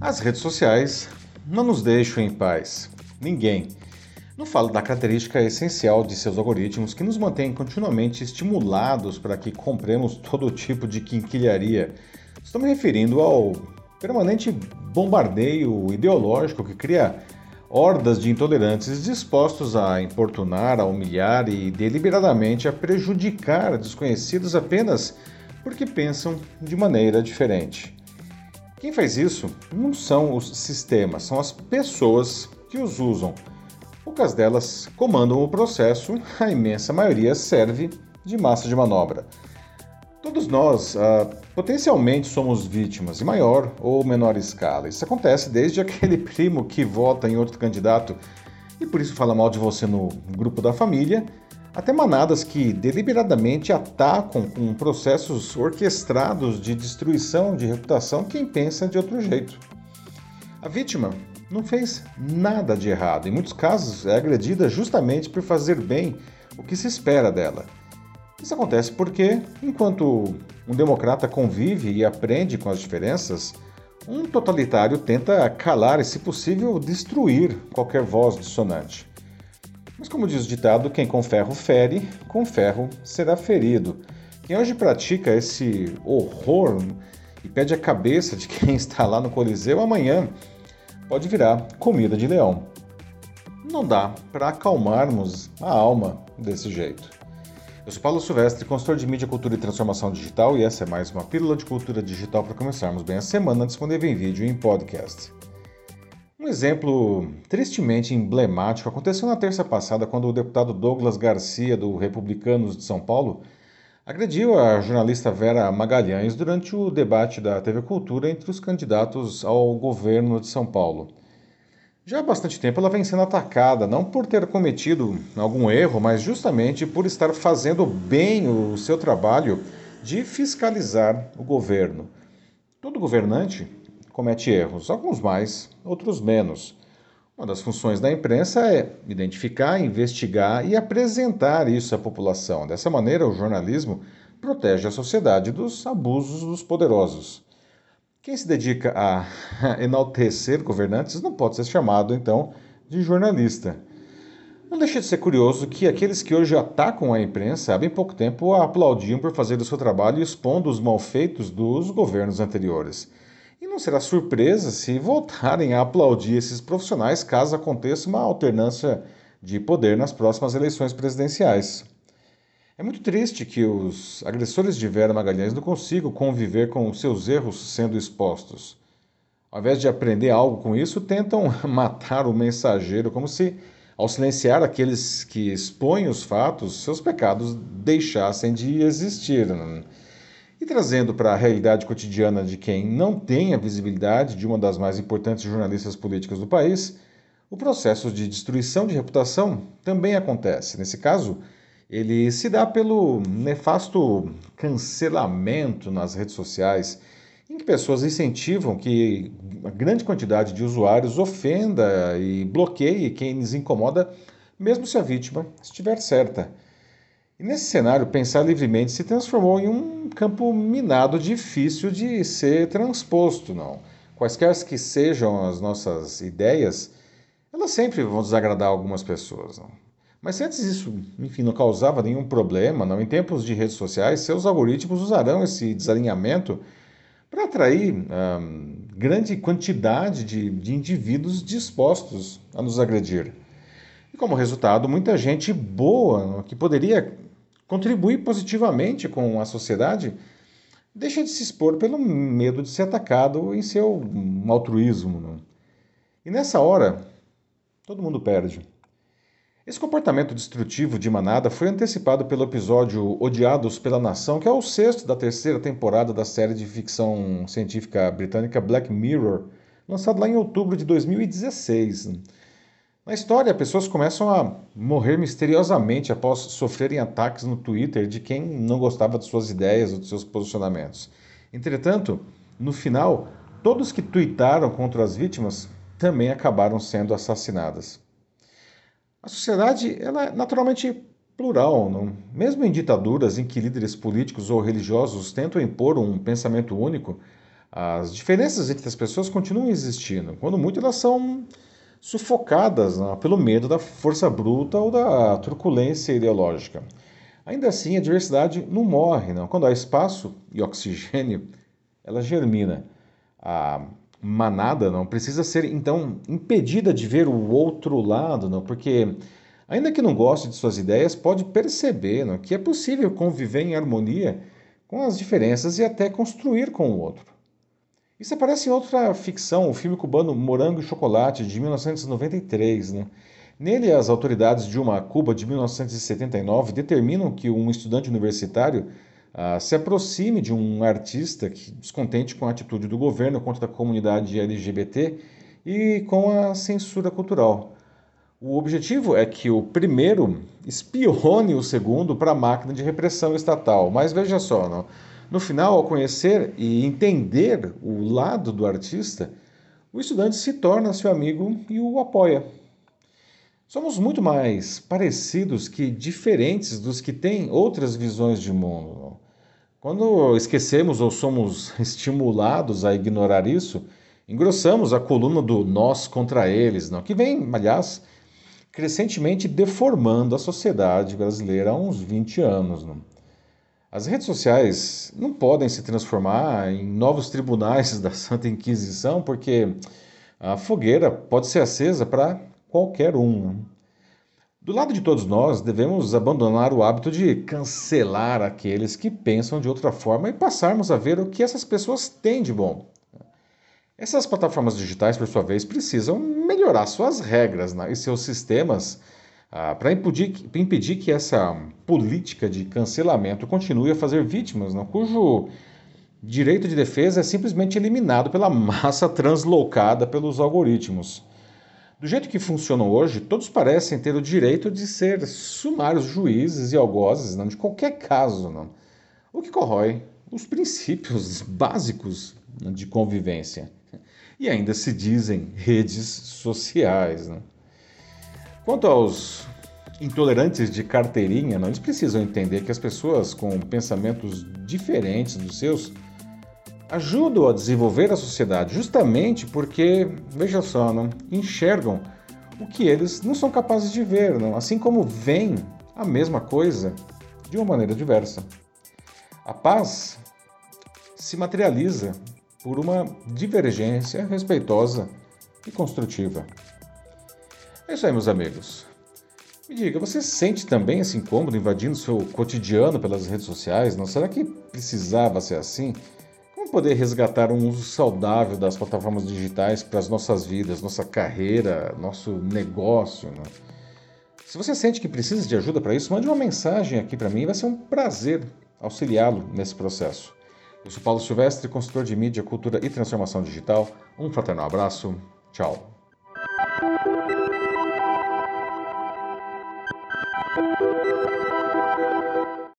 As redes sociais não nos deixam em paz. Ninguém. Não falo da característica essencial de seus algoritmos que nos mantém continuamente estimulados para que compremos todo tipo de quinquilharia. Estou me referindo ao permanente bombardeio ideológico que cria hordas de intolerantes dispostos a importunar, a humilhar e deliberadamente a prejudicar desconhecidos apenas porque pensam de maneira diferente. Quem faz isso não são os sistemas, são as pessoas que os usam. Poucas delas comandam o processo, a imensa maioria serve de massa de manobra. Todos nós ah, potencialmente somos vítimas, em maior ou menor escala. Isso acontece desde aquele primo que vota em outro candidato e por isso fala mal de você no grupo da família, até manadas que deliberadamente atacam com processos orquestrados de destruição de reputação quem pensa de outro jeito. A vítima não fez nada de errado, em muitos casos é agredida justamente por fazer bem o que se espera dela. Isso acontece porque, enquanto um democrata convive e aprende com as diferenças, um totalitário tenta calar e, se possível, destruir qualquer voz dissonante. Mas, como diz o ditado, quem com ferro fere, com ferro será ferido. Quem hoje pratica esse horror e pede a cabeça de quem está lá no Coliseu, amanhã pode virar comida de leão. Não dá para acalmarmos a alma desse jeito. Eu sou Paulo Silvestre, consultor de mídia, cultura e transformação digital, e essa é mais uma pílula de cultura digital para começarmos bem a semana, disponível em vídeo e em podcast. Um exemplo tristemente emblemático aconteceu na terça passada quando o deputado Douglas Garcia, do Republicanos de São Paulo, agrediu a jornalista Vera Magalhães durante o debate da TV Cultura entre os candidatos ao governo de São Paulo. Já há bastante tempo ela vem sendo atacada, não por ter cometido algum erro, mas justamente por estar fazendo bem o seu trabalho de fiscalizar o governo. Todo governante comete erros, alguns mais, outros menos. Uma das funções da imprensa é identificar, investigar e apresentar isso à população. Dessa maneira, o jornalismo protege a sociedade dos abusos dos poderosos. Quem se dedica a enaltecer governantes não pode ser chamado, então, de jornalista. Não deixa de ser curioso que aqueles que hoje atacam a imprensa há bem pouco tempo aplaudiam por fazer o seu trabalho expondo os malfeitos dos governos anteriores. Não será surpresa se voltarem a aplaudir esses profissionais caso aconteça uma alternância de poder nas próximas eleições presidenciais. É muito triste que os agressores de Vera Magalhães não consigam conviver com seus erros sendo expostos. Ao invés de aprender algo com isso, tentam matar o mensageiro, como se, ao silenciar aqueles que expõem os fatos, seus pecados deixassem de existir. E trazendo para a realidade cotidiana de quem não tem a visibilidade de uma das mais importantes jornalistas políticas do país, o processo de destruição de reputação também acontece. Nesse caso, ele se dá pelo nefasto cancelamento nas redes sociais, em que pessoas incentivam que a grande quantidade de usuários ofenda e bloqueie quem lhes incomoda, mesmo se a vítima estiver certa. E nesse cenário, pensar livremente se transformou em um campo minado difícil de ser transposto, não. Quaisquer que sejam as nossas ideias, elas sempre vão desagradar algumas pessoas, não. Mas se antes isso, enfim, não causava nenhum problema, não, em tempos de redes sociais, seus algoritmos usarão esse desalinhamento para atrair hum, grande quantidade de, de indivíduos dispostos a nos agredir. E como resultado, muita gente boa que poderia contribuir positivamente com a sociedade, deixa de se expor pelo medo de ser atacado em seu altruísmo. Não? E nessa hora, todo mundo perde. Esse comportamento destrutivo de manada foi antecipado pelo episódio Odiados pela Nação, que é o sexto da terceira temporada da série de ficção científica britânica Black Mirror, lançado lá em outubro de 2016. Na história, pessoas começam a morrer misteriosamente após sofrerem ataques no Twitter de quem não gostava de suas ideias ou de seus posicionamentos. Entretanto, no final, todos que tweetaram contra as vítimas também acabaram sendo assassinadas. A sociedade ela é naturalmente plural, não? mesmo em ditaduras em que líderes políticos ou religiosos tentam impor um pensamento único, As diferenças entre as pessoas continuam existindo. Quando muito, elas são sufocadas né, pelo medo da força bruta ou da truculência ideológica. Ainda assim, a diversidade não morre. Quando há espaço e oxigênio, ela germina. A manada não precisa ser, então, impedida de ver o outro lado, não, porque, ainda que não goste de suas ideias, pode perceber não, que é possível conviver em harmonia com as diferenças e até construir com o outro. Isso aparece em outra ficção, o filme cubano Morango e Chocolate, de 1993. Né? Nele, as autoridades de uma Cuba de 1979 determinam que um estudante universitário uh, se aproxime de um artista que, descontente com a atitude do governo contra a comunidade LGBT e com a censura cultural. O objetivo é que o primeiro espione o segundo para a máquina de repressão estatal. Mas veja só, não? No final, ao conhecer e entender o lado do artista, o estudante se torna seu amigo e o apoia. Somos muito mais parecidos que diferentes dos que têm outras visões de mundo. Quando esquecemos ou somos estimulados a ignorar isso, engrossamos a coluna do nós contra eles, não? que vem, aliás, crescentemente deformando a sociedade brasileira há uns 20 anos. Não? As redes sociais não podem se transformar em novos tribunais da Santa Inquisição, porque a fogueira pode ser acesa para qualquer um. Do lado de todos nós, devemos abandonar o hábito de cancelar aqueles que pensam de outra forma e passarmos a ver o que essas pessoas têm de bom. Essas plataformas digitais, por sua vez, precisam melhorar suas regras né, e seus sistemas ah, para impedir, impedir, que essa política de cancelamento continue a fazer vítimas, né, cujo direito de defesa é simplesmente eliminado pela massa translocada pelos algoritmos. Do jeito que funcionam hoje, todos parecem ter o direito de ser sumários juízes e algozes não, de qualquer caso, não, o que corrói os princípios básicos não, de convivência. E ainda se dizem redes sociais. Não. Quanto aos intolerantes de carteirinha, não, eles precisam entender que as pessoas com pensamentos diferentes dos seus ajudam a desenvolver a sociedade, justamente porque, veja só, não, enxergam o que eles não são capazes de ver, não, assim como veem a mesma coisa de uma maneira diversa. A paz se materializa por uma divergência respeitosa e construtiva. É isso aí, meus amigos. Me diga, você sente também esse incômodo invadindo seu cotidiano pelas redes sociais? Não? Será que precisava ser assim? Como poder resgatar um uso saudável das plataformas digitais para as nossas vidas, nossa carreira, nosso negócio? Né? Se você sente que precisa de ajuda para isso, mande uma mensagem aqui para mim, vai ser um prazer auxiliá-lo nesse processo. Eu sou Paulo Silvestre, consultor de mídia, cultura e transformação digital. Um fraternal abraço. Tchau. Thank you.